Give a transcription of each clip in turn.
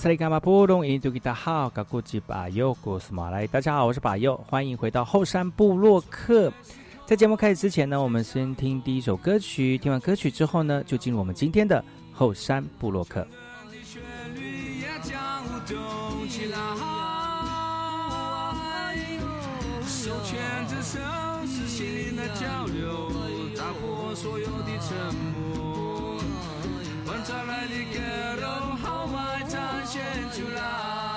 萨利干嘛布隆印度吉达好，嘎古吉巴尤古斯马来，大家好，我是巴尤，欢迎回到后山部落克。在节目开始之前呢，我们先听第一首歌曲，听完歌曲之后呢，就进入我们今天的后山部落克。这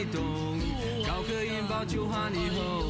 地脉动，高歌引爆就喊以后。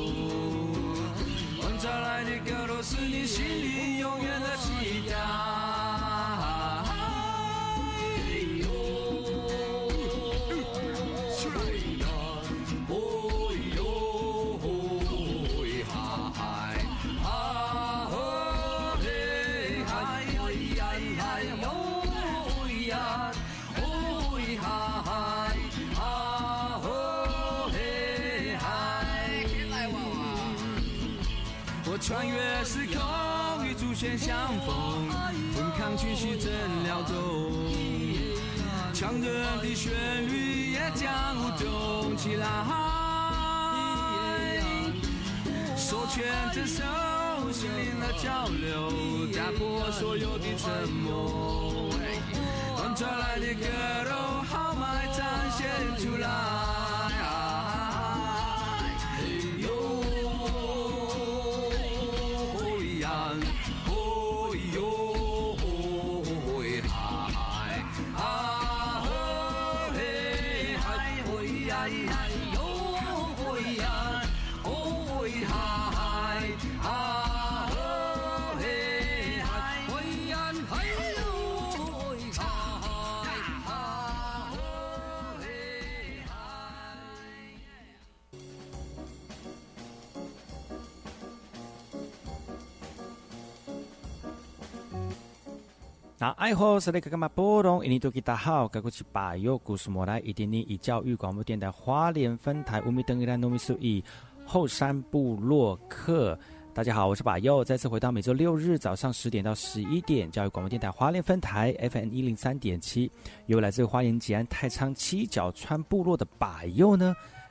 分抗情绪正撩动，强人的旋律也将舞动起来。手牵着手，心灵的交流，打破所有的沉默。传来的歌都豪迈展现出来。那爱好是那个干嘛波动？印尼多吉大好，该过去把右故事莫来一点点以教育广播电台花莲分台乌米登伊拉糯米苏以后山部落客。大家好，我是把右，再次回到每周六日早上十点到十一点教育广播电台花莲分台 FM 一零三点七，由来自花莲吉安太仓七角川部落的把右呢。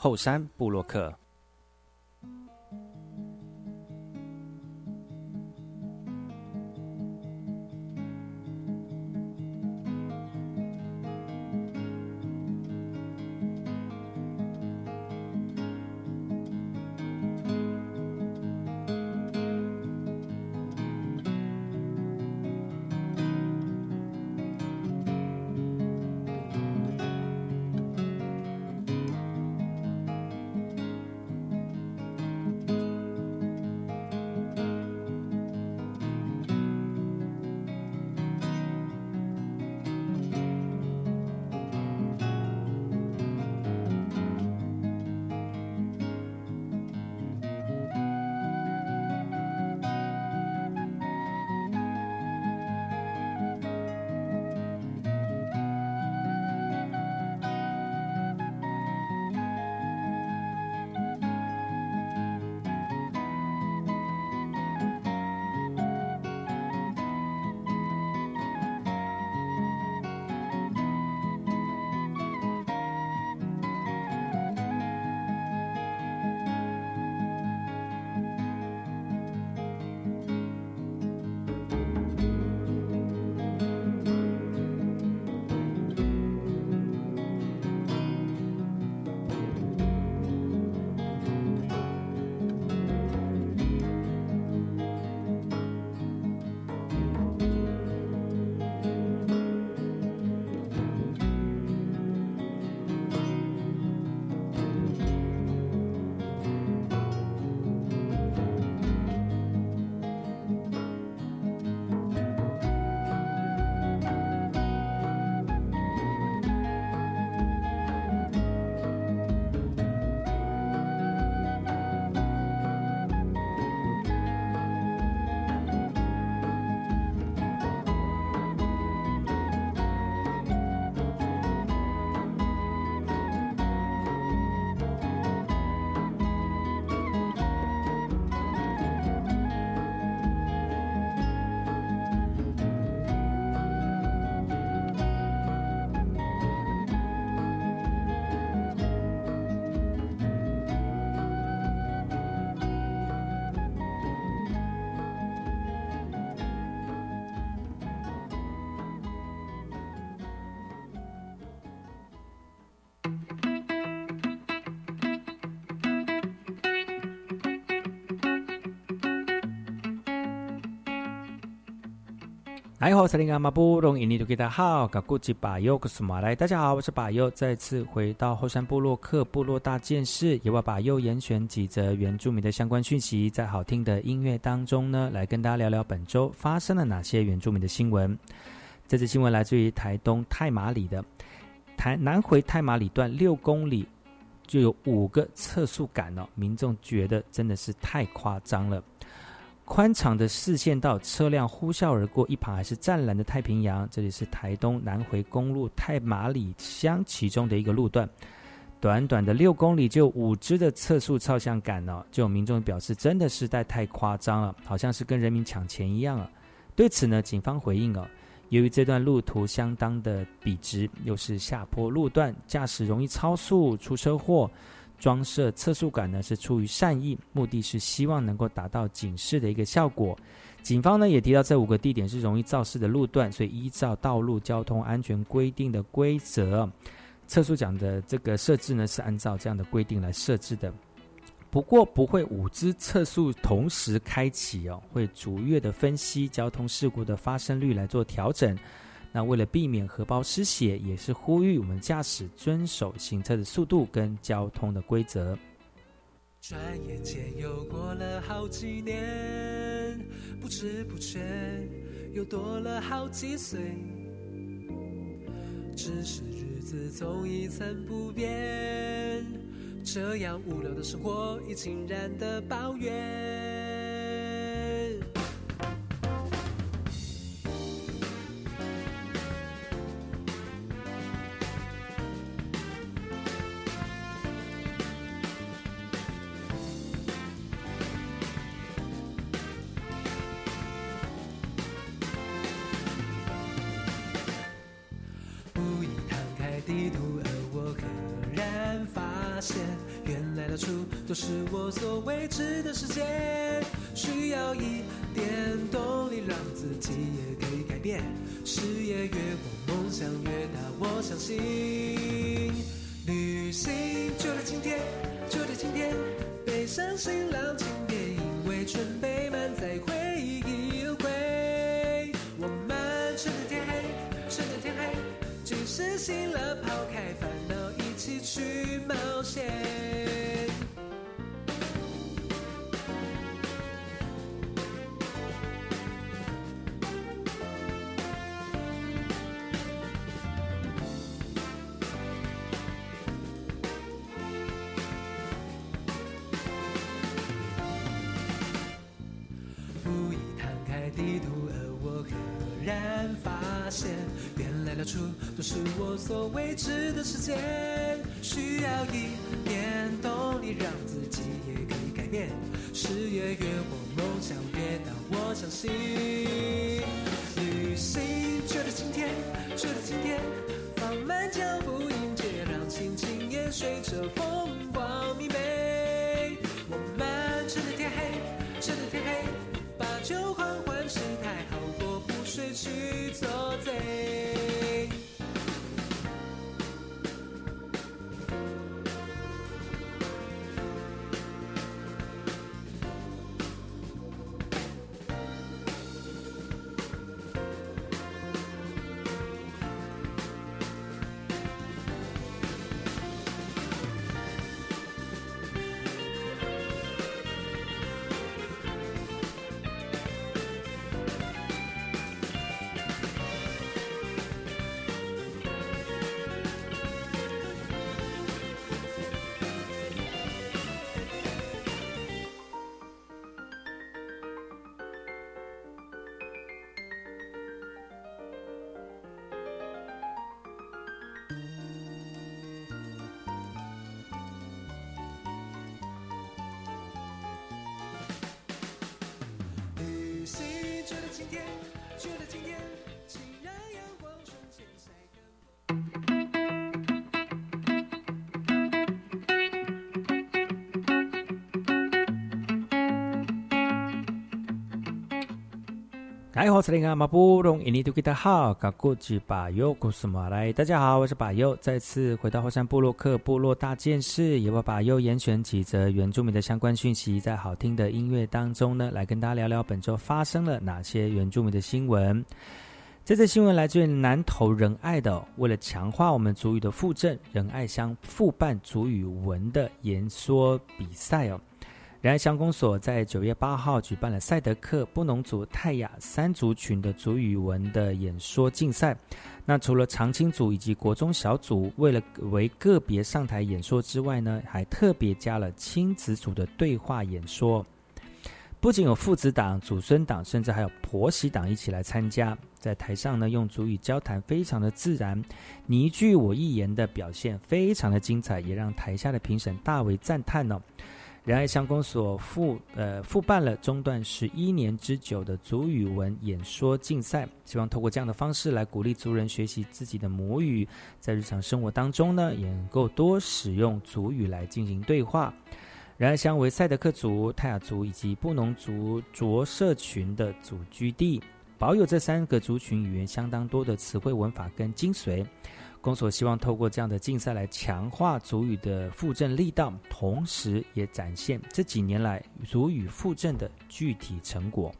后山布洛克。来好，萨林阿马布隆印尼多吉达好，噶古吉巴尤克苏马来，大家好，我是巴尤，再次回到后山部落克部落大件事，也把巴尤严选几则原住民的相关讯息，在好听的音乐当中呢，来跟大家聊聊本周发生了哪些原住民的新闻。这次新闻来自于台东太马里的台南回太马里段六公里就有五个测速杆哦，民众觉得真的是太夸张了。宽敞的视线道，车辆呼啸而过，一旁还是湛蓝的太平洋。这里是台东南回公路太马里乡其中的一个路段，短短的六公里就五支的测速照相杆哦，就有民众表示真的实在太夸张了，好像是跟人民抢钱一样啊。对此呢，警方回应哦，由于这段路途相当的笔直，又是下坡路段，驾驶容易超速出车祸。装设测速杆呢是出于善意，目的是希望能够达到警示的一个效果。警方呢也提到这五个地点是容易肇事的路段，所以依照道路交通安全规定的规则，测速杆的这个设置呢是按照这样的规定来设置的。不过不会五支测速同时开启哦，会逐月的分析交通事故的发生率来做调整。那为了避免荷包失血，也是呼吁我们驾驶遵守行车的速度跟交通的规则。转眼间又过了好几年，不知不觉又多了好几岁，只是日子总一成不变，这样无聊的生活已经然的抱怨。是我所未知的世界，需要一点动力，让自己也可以改变。视野越广，梦想越大，我相信。旅行就在今天，就在今天，背上行囊，请别因为准备满载回忆而归。我们趁着天黑，趁着天黑，即使醒了，抛开烦恼，一起去冒险。都是我所未知的世界，需要一点动力，让自己也可以改变。事业越火，梦想越大，我相信。觉得今天。哎，我，是林阿马布隆，印尼多吉达好，噶古吉巴尤古斯马来，大家好，我是巴尤，再次回到火山部落克部落大件事，也把巴尤严选几则原住民的相关讯息，在好听的音乐当中呢，来跟大家聊聊本周发生了哪些原住民的新闻。这则新闻来自于南投仁爱的，为了强化我们主语的附正，仁爱乡复办主语文的言说比赛哦。然而乡公所在九月八号举办了赛德克布农族泰雅三族群的族语文的演说竞赛。那除了长青组以及国中小组为了为个别上台演说之外呢，还特别加了亲子组的对话演说。不仅有父子党、祖孙党，甚至还有婆媳党一起来参加。在台上呢，用主语交谈，非常的自然，你一句我一言的表现，非常的精彩，也让台下的评审大为赞叹哦。仁爱乡公所复呃复办了中断十一年之久的族语文演说竞赛，希望透过这样的方式来鼓励族人学习自己的母语，在日常生活当中呢，也能够多使用族语来进行对话。仁爱乡为赛德克族、泰雅族以及布农族着社群的祖居地，保有这三个族群语言相当多的词汇文法跟精髓。公所希望透过这样的竞赛来强化足语的复振力道，同时也展现这几年来足语复振的具体成果。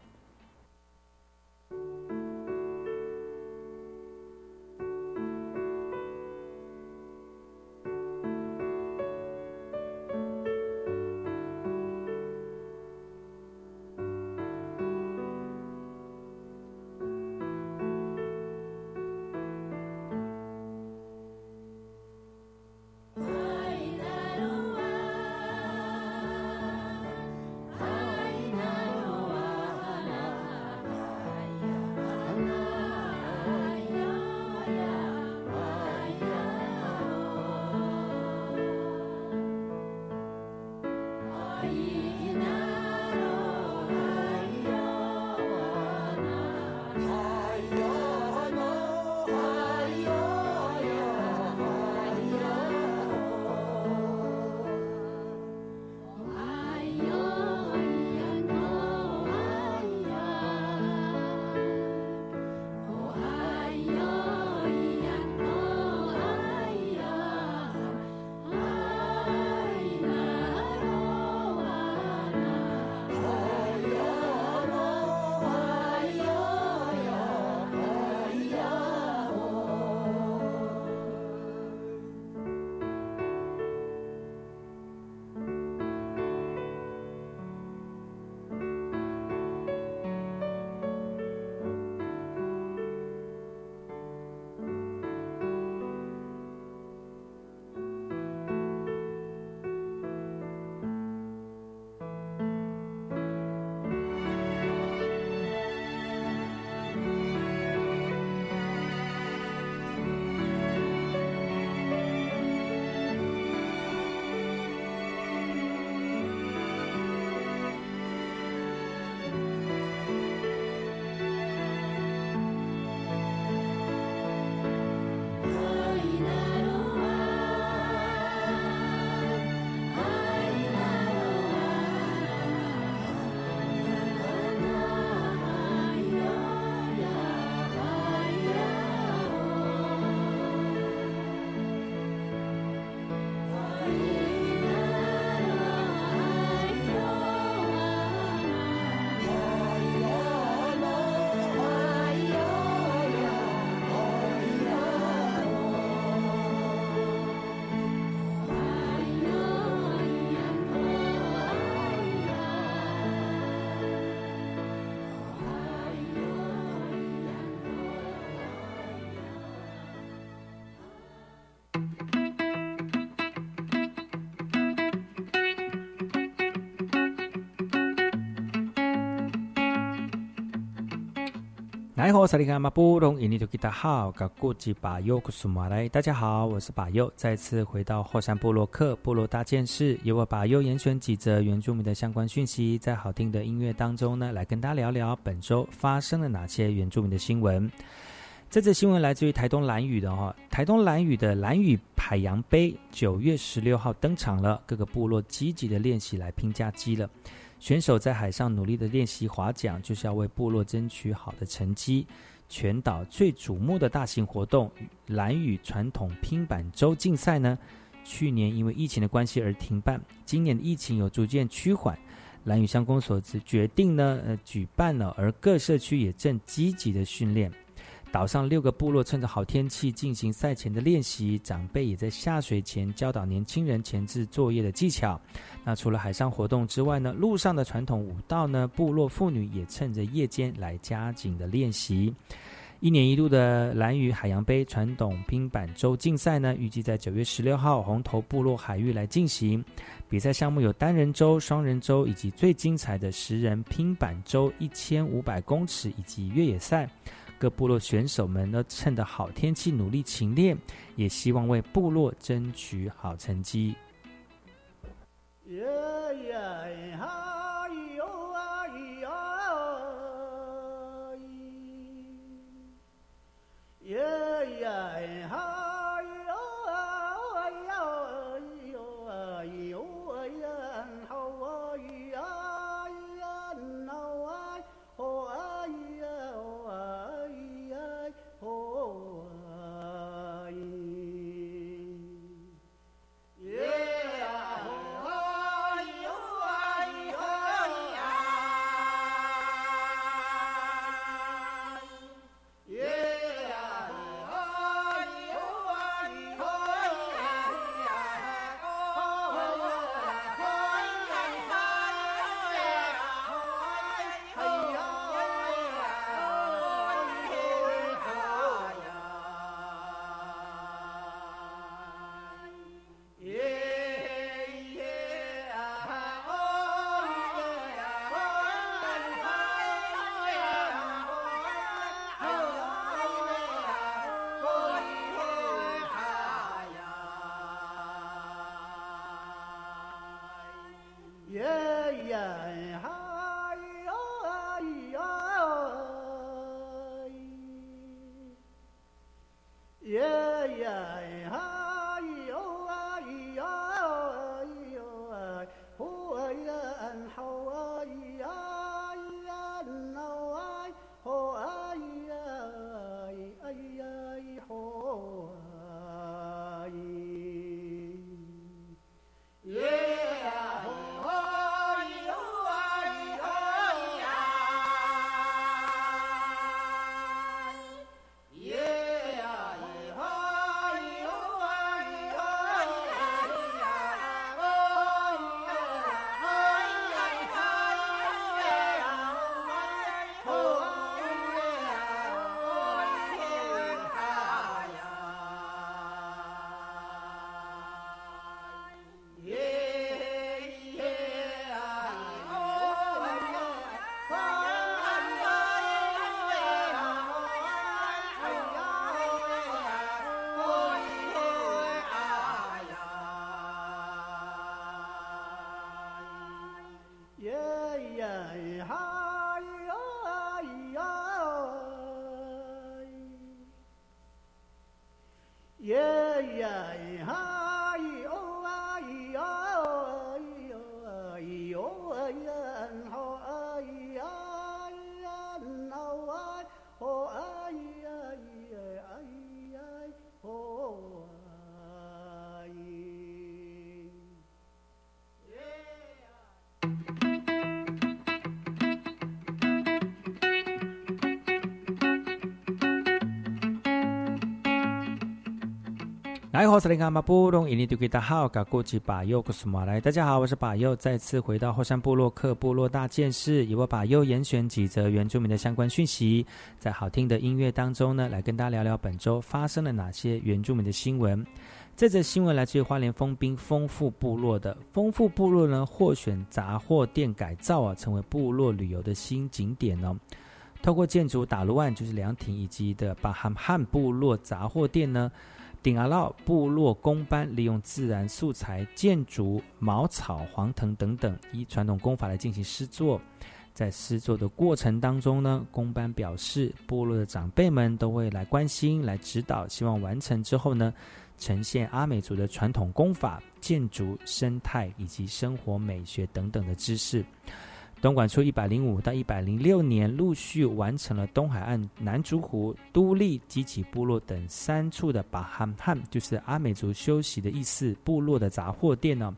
来好，萨利卡马布隆，印尼多吉达好，噶古吉巴尤库苏马来，大家好，我是巴尤，再次回到后山部落克部落大件事，由我巴尤严选几则原住民的相关讯息，在好听的音乐当中呢，来跟大家聊聊本周发生了哪些原住民的新闻。这则新闻来自于台东蓝屿的哈，台东蓝屿的蓝屿海洋杯九月十六号登场了，各个部落积极的练习来拼假机了。选手在海上努力的练习划桨，就是要为部落争取好的成绩。全岛最瞩目的大型活动——蓝屿传统拼板舟竞赛呢，去年因为疫情的关系而停办。今年的疫情有逐渐趋缓，蓝屿乡公所决定呢，呃，举办了，而各社区也正积极的训练。岛上六个部落趁着好天气进行赛前的练习，长辈也在下水前教导年轻人前置作业的技巧。那除了海上活动之外呢，路上的传统舞蹈呢，部落妇女也趁着夜间来加紧的练习。一年一度的蓝屿海洋杯传统拼板舟竞赛呢，预计在九月十六号红头部落海域来进行。比赛项目有单人舟、双人舟，以及最精彩的十人拼板舟一千五百公尺，以及越野赛。各部落选手们都趁着好天气努力勤练，也希望为部落争取好成绩。来，我是林卡马布隆，印尼多吉达好，噶古吉巴尤古苏马来。大家好，我是巴尤，再次回到后山部落克部落大件事，由我巴尤严选几则原住民的相关讯息，在好听的音乐当中呢，来跟大家聊聊本周发生了哪些原住民的新闻。这则新闻来自于花莲丰滨丰富部落的丰富部落呢，获选杂货店改造啊，成为部落旅游的新景点哦。透过建筑打路案，就是凉亭以及的巴罕汉部落杂货店呢。顶阿部落工班利用自然素材、建筑、茅草、黄藤等等，以传统工法来进行施作。在施作的过程当中呢，工班表示，部落的长辈们都会来关心、来指导，希望完成之后呢，呈现阿美族的传统工法、建筑、生态以及生活美学等等的知识。东莞处一百零五到一百零六年陆续完成了东海岸南竹湖、都立、基起部落等三处的巴汉汉，就是阿美族休息的意思。部落的杂货店呢，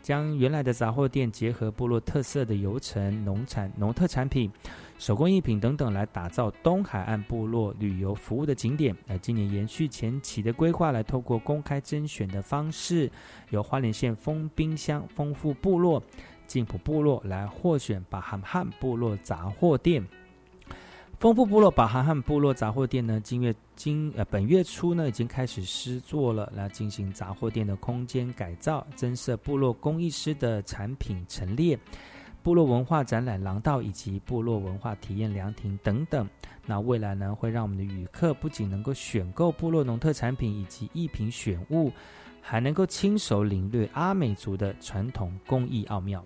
将原来的杂货店结合部落特色的游程、农产、农特产品，手工艺品等等，来打造东海岸部落旅游服务的景点。呃，今年延续前期的规划，来透过公开甄选的方式，由花莲县丰滨乡丰富部落、静浦部落来获选把罕汉部落杂货店。丰富部落把罕汉部落杂货店呢，今月今呃本月初呢，已经开始施作了，来进行杂货店的空间改造，增设部落工艺师的产品陈列、部落文化展览廊道以及部落文化体验凉亭等等。那未来呢，会让我们的旅客不仅能够选购部落农特产品以及艺品选物，还能够亲手领略阿美族的传统工艺奥妙。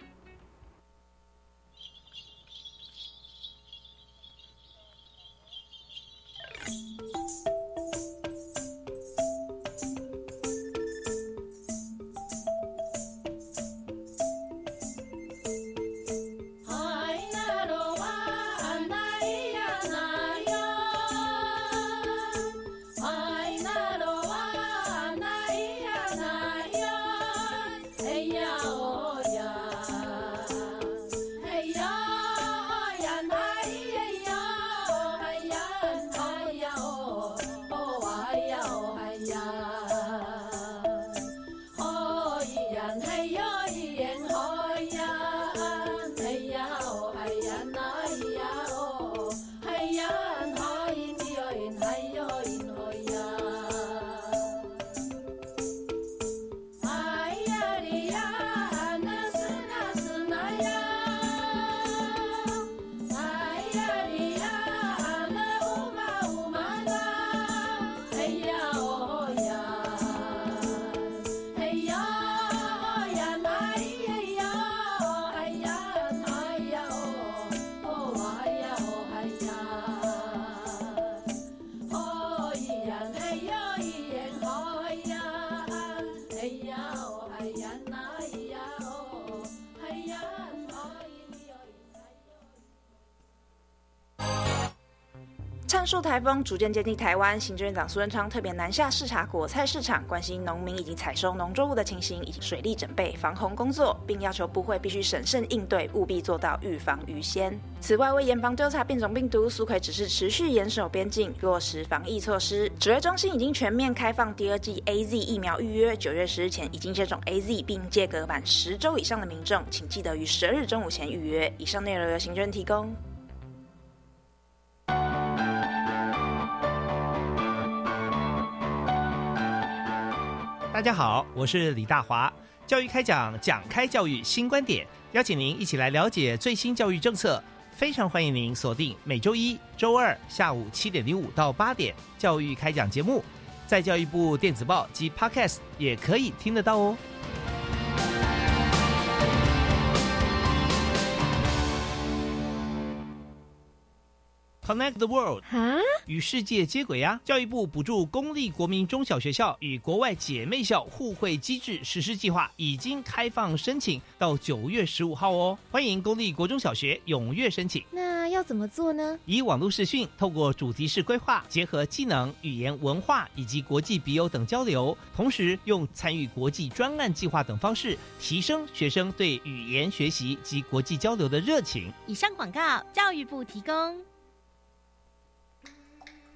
台风逐渐接近台湾，行政院长苏贞昌特别南下视察果菜市场，关心农民已经采收农作物的情形以及水利准备、防洪工作，并要求部会必须审慎应对，务必做到预防于先。此外，为严防调查变种病毒，苏奎指示持续严守边境，落实防疫措施。指挥中心已经全面开放第二季 A Z 疫苗预约，九月十日前已经接种 A Z 并借隔满十周以上的民众，请记得于十二日中午前预约。以上内容由行政提供。大家好，我是李大华。教育开讲，讲开教育新观点，邀请您一起来了解最新教育政策。非常欢迎您锁定每周一、周二下午七点零五到八点教育开讲节目，在教育部电子报及 Podcast 也可以听得到哦。Connect the world，与世界接轨呀！教育部补助公立国民中小学校与国外姐妹校互惠机制实施计划已经开放申请，到九月十五号哦。欢迎公立国中小学踊跃申请。那要怎么做呢？以网络视讯，透过主题式规划，结合技能、语言、文化以及国际笔友等交流，同时用参与国际专案计划等方式，提升学生对语言学习及国际交流的热情。以上广告，教育部提供。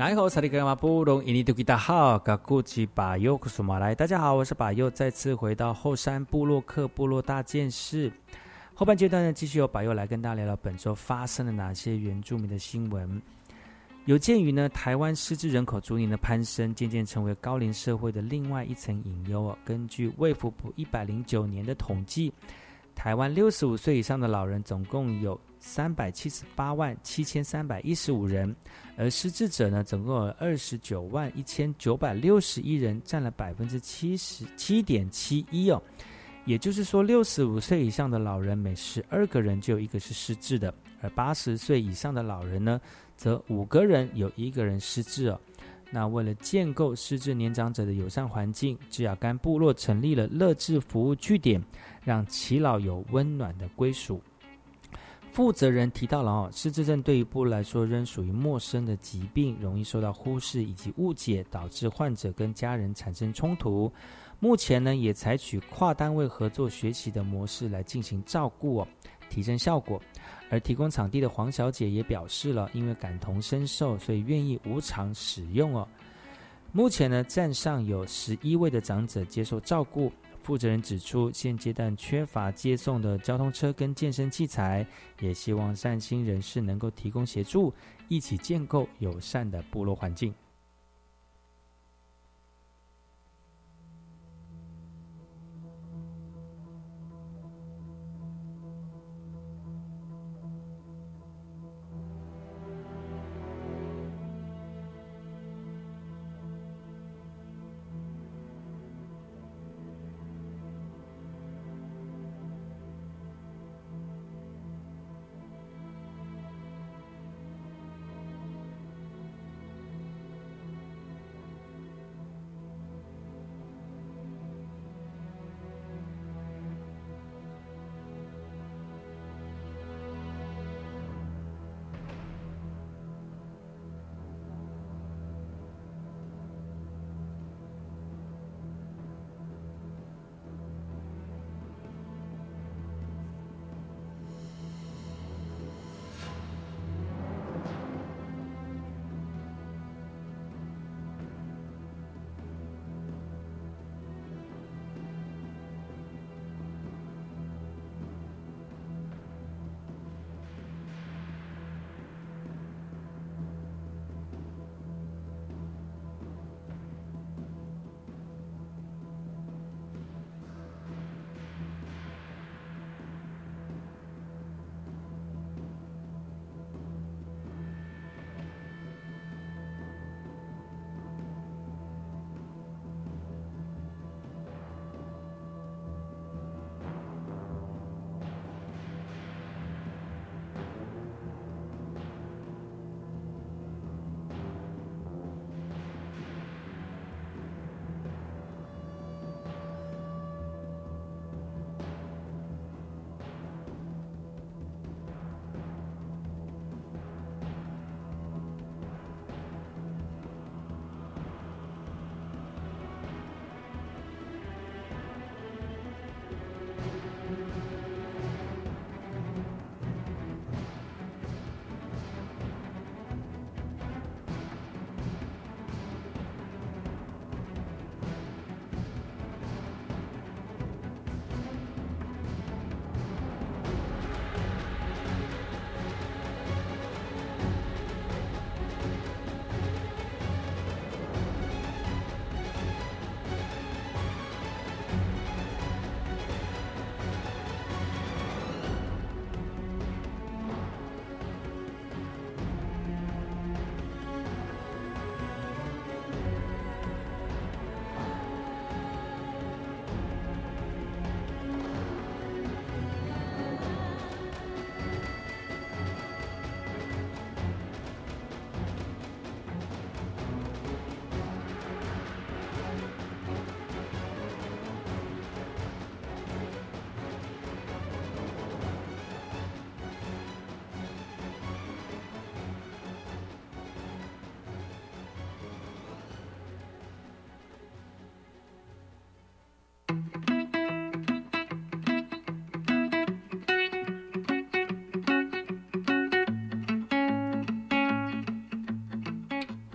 来好，萨利格马布隆伊尼图吉达好，嘎古吉巴尤库苏马来，大家好，我是巴尤，再次回到后山部落克部落大件事。后半阶段呢，继续由巴尤来跟大家聊聊本周发生了哪些原住民的新闻。有鉴于呢，台湾失智人口逐年的攀升，渐渐成为高龄社会的另外一层隐忧哦。根据卫福部一百零九年的统计，台湾六十五岁以上的老人总共有三百七十八万七千三百一十五人，而失智者呢，总共有二十九万一千九百六十一人，占了百分之七十七点七一哦。也就是说，六十五岁以上的老人每十二个人就有一个是失智的，而八十岁以上的老人呢，则五个人有一个人失智哦。那为了建构失智年长者的友善环境，志雅干部落成立了乐智服务据点，让耆老有温暖的归属。负责人提到了哦，失智症对于部落来说仍属于陌生的疾病，容易受到忽视以及误解，导致患者跟家人产生冲突。目前呢，也采取跨单位合作学习的模式来进行照顾哦，提升效果。而提供场地的黄小姐也表示了，因为感同身受，所以愿意无偿使用哦。目前呢，站上有十一位的长者接受照顾。负责人指出，现阶段缺乏接送的交通车跟健身器材，也希望善心人士能够提供协助，一起建构友善的部落环境。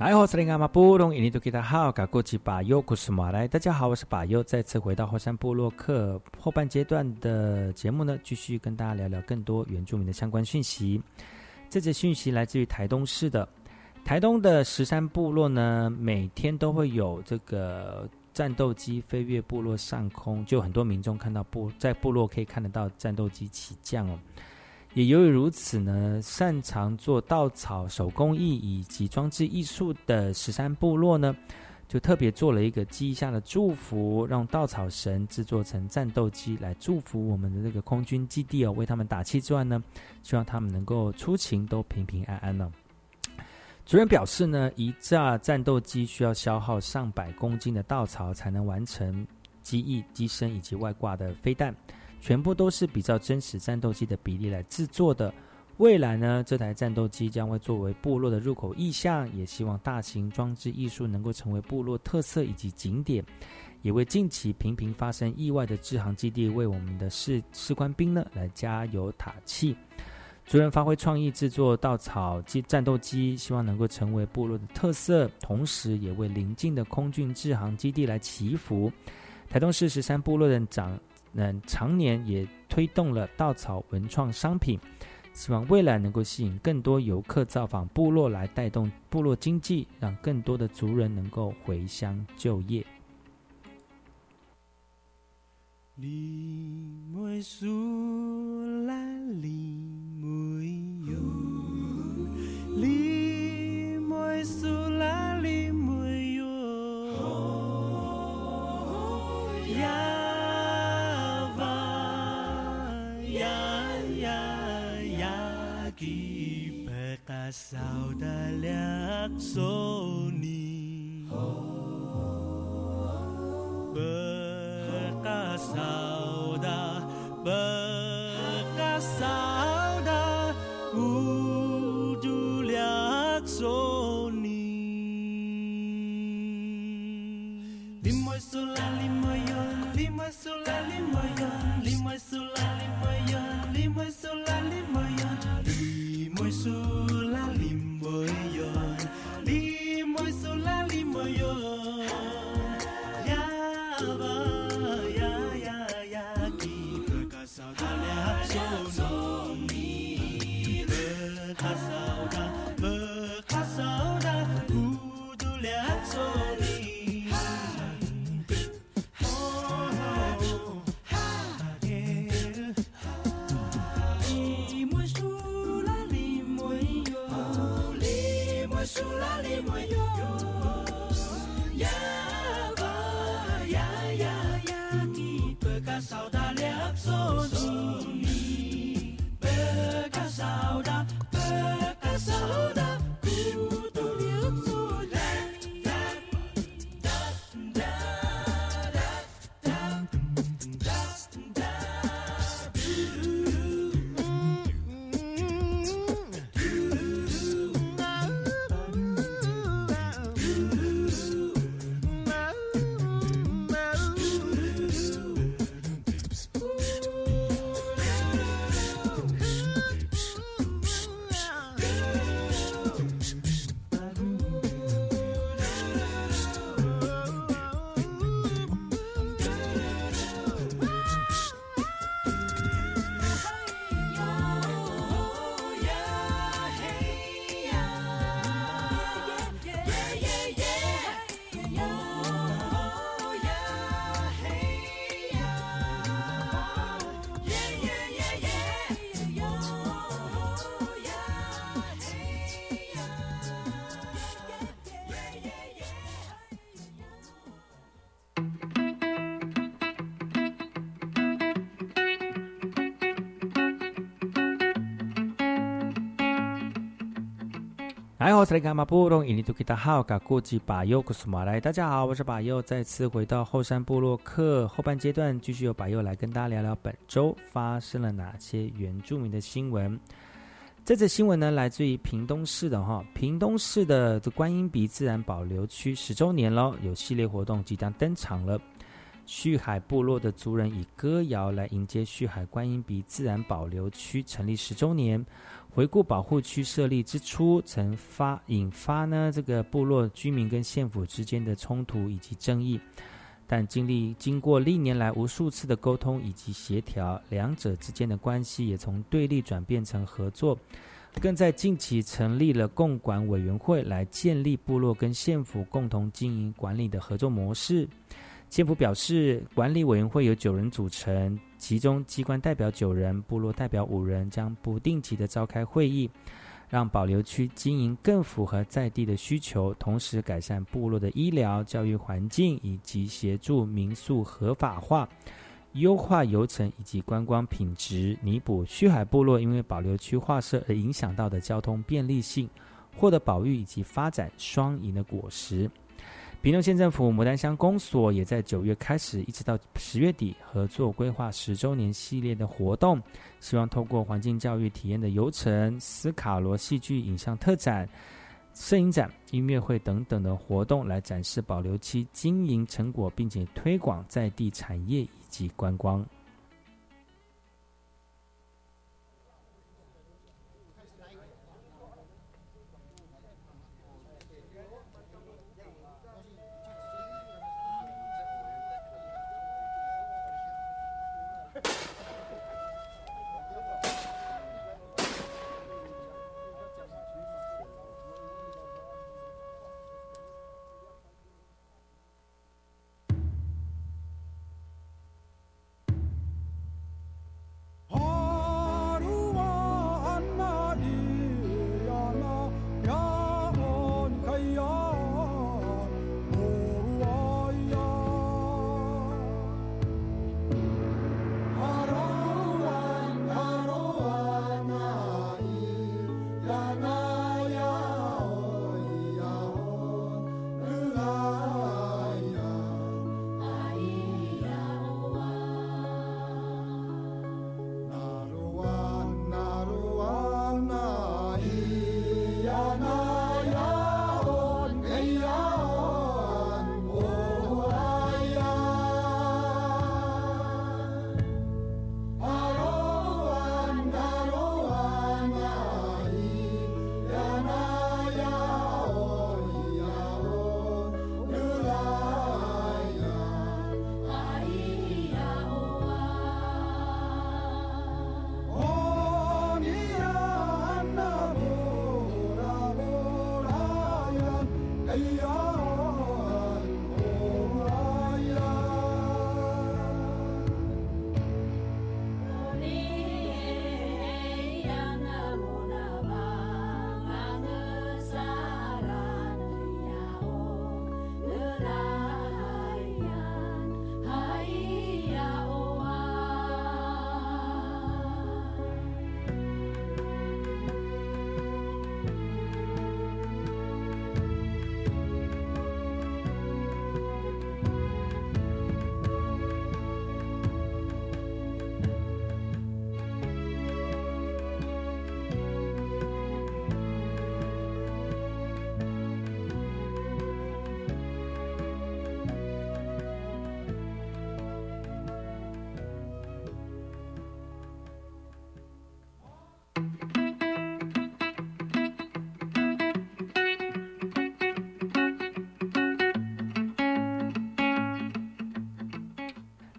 来，我是林阿玛布隆，印尼多吉达好，嘎过去把优故事马来。大家好，我是把优，再次回到后山部落客后半阶段的节目呢，继续跟大家聊聊更多原住民的相关讯息。这则讯息来自于台东市的台东的石山部落呢，每天都会有这个战斗机飞越部落上空，就很多民众看到部在部落可以看得到战斗机起降哦。也由于如此呢，擅长做稻草手工艺以及装置艺术的十三部落呢，就特别做了一个记忆下的祝福，让稻草神制作成战斗机来祝福我们的这个空军基地哦，为他们打气之外呢，希望他们能够出勤都平平安安呢。主任表示呢，一架战斗机需要消耗上百公斤的稻草才能完成机翼、机身以及外挂的飞弹。全部都是比较真实战斗机的比例来制作的。未来呢，这台战斗机将会作为部落的入口意向，也希望大型装置艺术能够成为部落特色以及景点，也为近期频频发生意外的制航基地为我们的士士官兵呢来加油打气。主人发挥创意制作稻草机战斗机，希望能够成为部落的特色，同时也为邻近的空军制航基地来祈福。台东市十三部落的长。那常年也推动了稻草文创商品，希望未来能够吸引更多游客造访部落，来带动部落经济，让更多的族人能够回乡就业。Ipakasaw dalak soni oh. Pakasaw 哎，我是来干嘛？布隆印尼多吉达好，噶过去巴尤古斯马来。大家好，我是巴尤，再次回到后山部落客后半阶段，继续由巴尤来跟大家聊聊本周发生了哪些原住民的新闻。这则新闻呢，来自于屏东市的哈，屏东市的观音鼻自然保留区十周年喽，有系列活动即将登场了。旭海部落的族人以歌谣来迎接旭海观音鼻自然保留区成立十周年。回顾保护区设立之初，曾发引发呢这个部落居民跟县府之间的冲突以及争议，但经历经过历年来无数次的沟通以及协调，两者之间的关系也从对立转变成合作。更在近期成立了共管委员会，来建立部落跟县府共同经营管理的合作模式。县府表示，管理委员会由九人组成，其中机关代表九人，部落代表五人，将不定期的召开会议，让保留区经营更符合在地的需求，同时改善部落的医疗、教育环境，以及协助民宿合法化。优化游程以及观光品质，弥补须海部落因为保留区划设而影响到的交通便利性，获得保育以及发展双赢的果实。屏东县政府牡丹乡公所也在九月开始，一直到十月底，合作规划十周年系列的活动，希望透过环境教育体验的游程、斯卡罗戏剧影像特展。摄影展、音乐会等等的活动，来展示保留期经营成果，并且推广在地产业以及观光。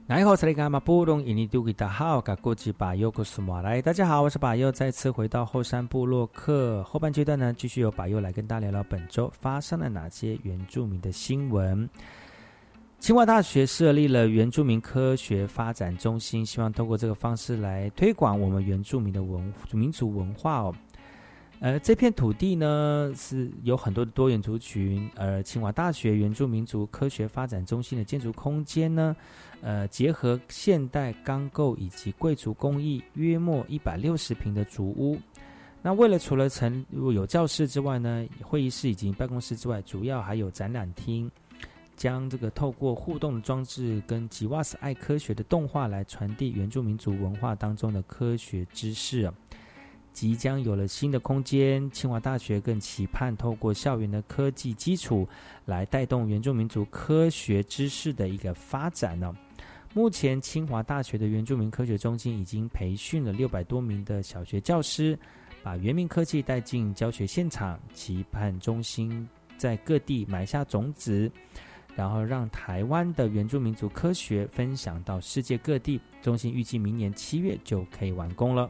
大家好，我是巴佑，再次回到后山部落客后半阶段呢，继续由巴佑来跟大家聊聊本周发生了哪些原住民的新闻。清华大学设立了原住民科学发展中心，希望通过这个方式来推广我们原住民的文民族文化哦。呃，这片土地呢是有很多的多元族群，而清华大学原住民族科学发展中心的建筑空间呢。呃，结合现代钢构以及贵族工艺，约莫一百六十平的竹屋。那为了除了成有教室之外呢，会议室以及办公室之外，主要还有展览厅，将这个透过互动装置跟吉瓦斯爱科学的动画来传递原住民族文化当中的科学知识。即将有了新的空间，清华大学更期盼透过校园的科技基础，来带动原住民族科学知识的一个发展呢。目前，清华大学的原住民科学中心已经培训了六百多名的小学教师，把原民科技带进教学现场，期盼中心在各地埋下种子，然后让台湾的原住民族科学分享到世界各地。中心预计明年七月就可以完工了。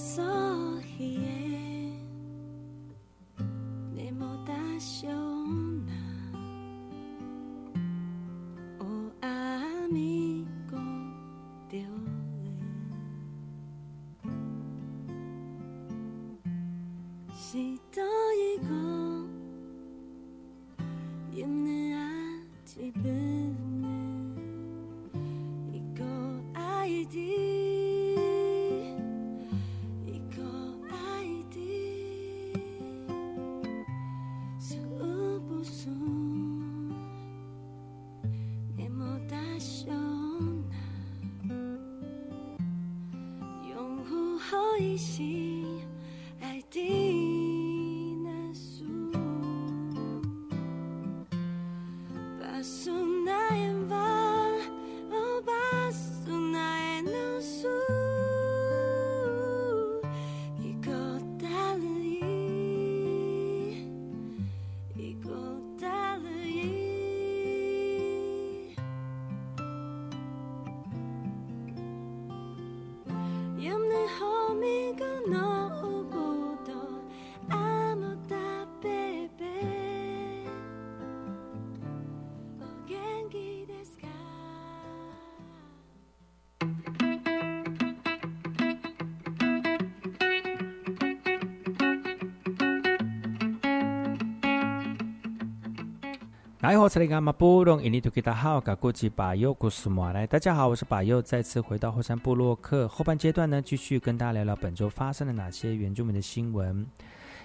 sun. 来好，这里干嘛不懂？印尼土给大好，噶过去把右故事马来。大家好，我是把右，再次回到后山部落客后半阶段呢，继续跟大家聊聊本周发生了哪些原住民的新闻。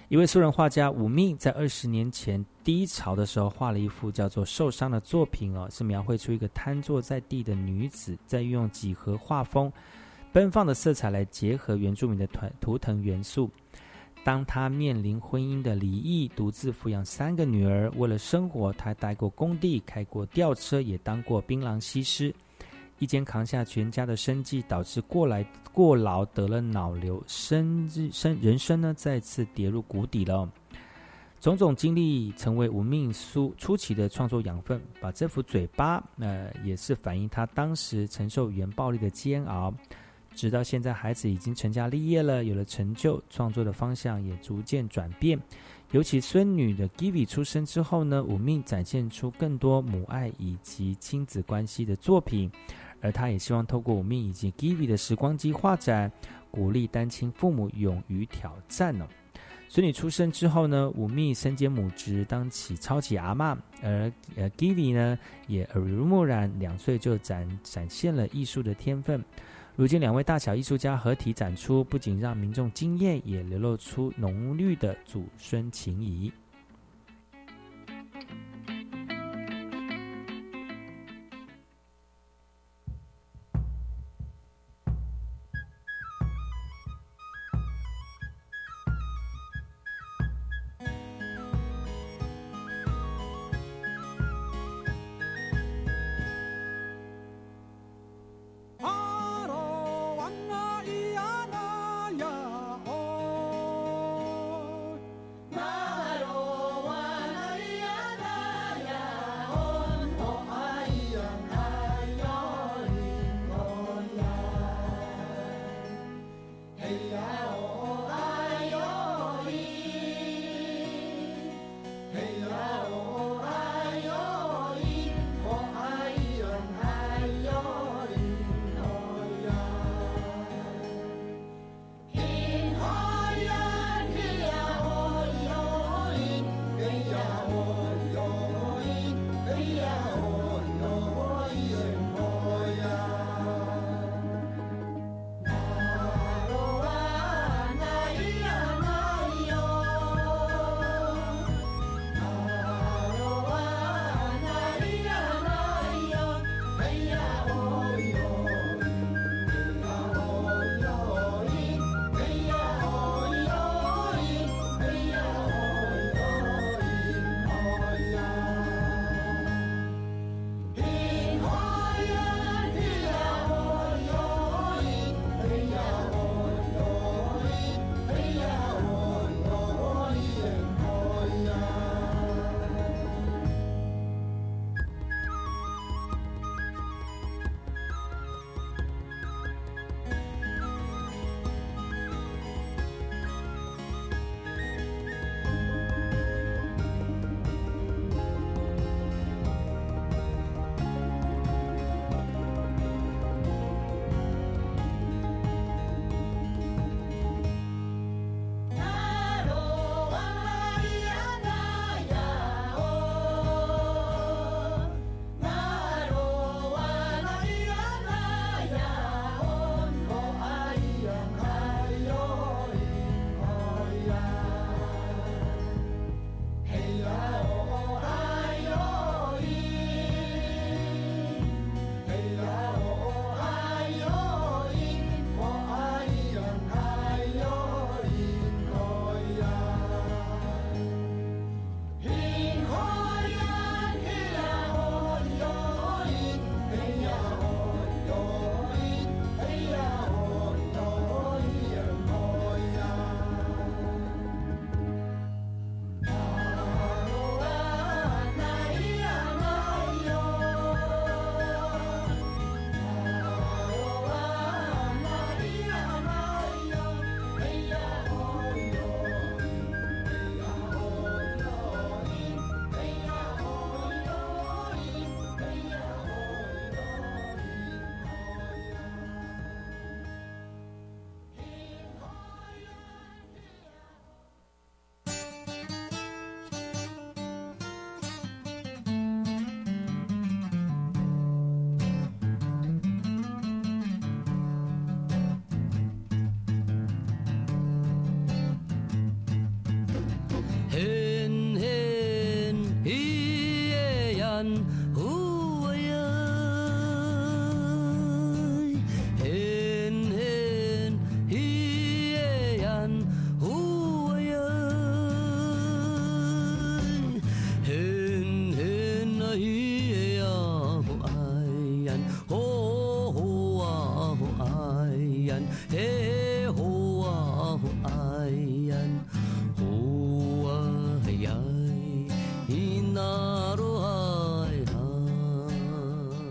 一位素人画家武命在二十年前低潮的时候画了一幅叫做《受伤》的作品哦，是描绘出一个瘫坐在地的女子，在运用几何画风、奔放的色彩来结合原住民的团图腾元素。当他面临婚姻的离异，独自抚养三个女儿，为了生活，他待过工地，开过吊车，也当过槟榔西施，一肩扛下全家的生计，导致过来过劳得了脑瘤，生生人生呢再次跌入谷底了。种种经历成为无命书初期的创作养分，把这幅嘴巴，呃，也是反映他当时承受语言暴力的煎熬。直到现在，孩子已经成家立业了，有了成就，创作的方向也逐渐转变。尤其孙女的 Givi 出生之后呢，武命展现出更多母爱以及亲子关系的作品。而他也希望透过武命以及 Givi 的时光机画展，鼓励单亲父母勇于挑战哦。孙女出生之后呢，武命身兼母职，当起超级阿妈，而呃 Givi 呢也耳濡目染，两岁就展展现了艺术的天分。如今，两位大小艺术家合体展出，不仅让民众惊艳，也流露出浓郁的祖孙情谊。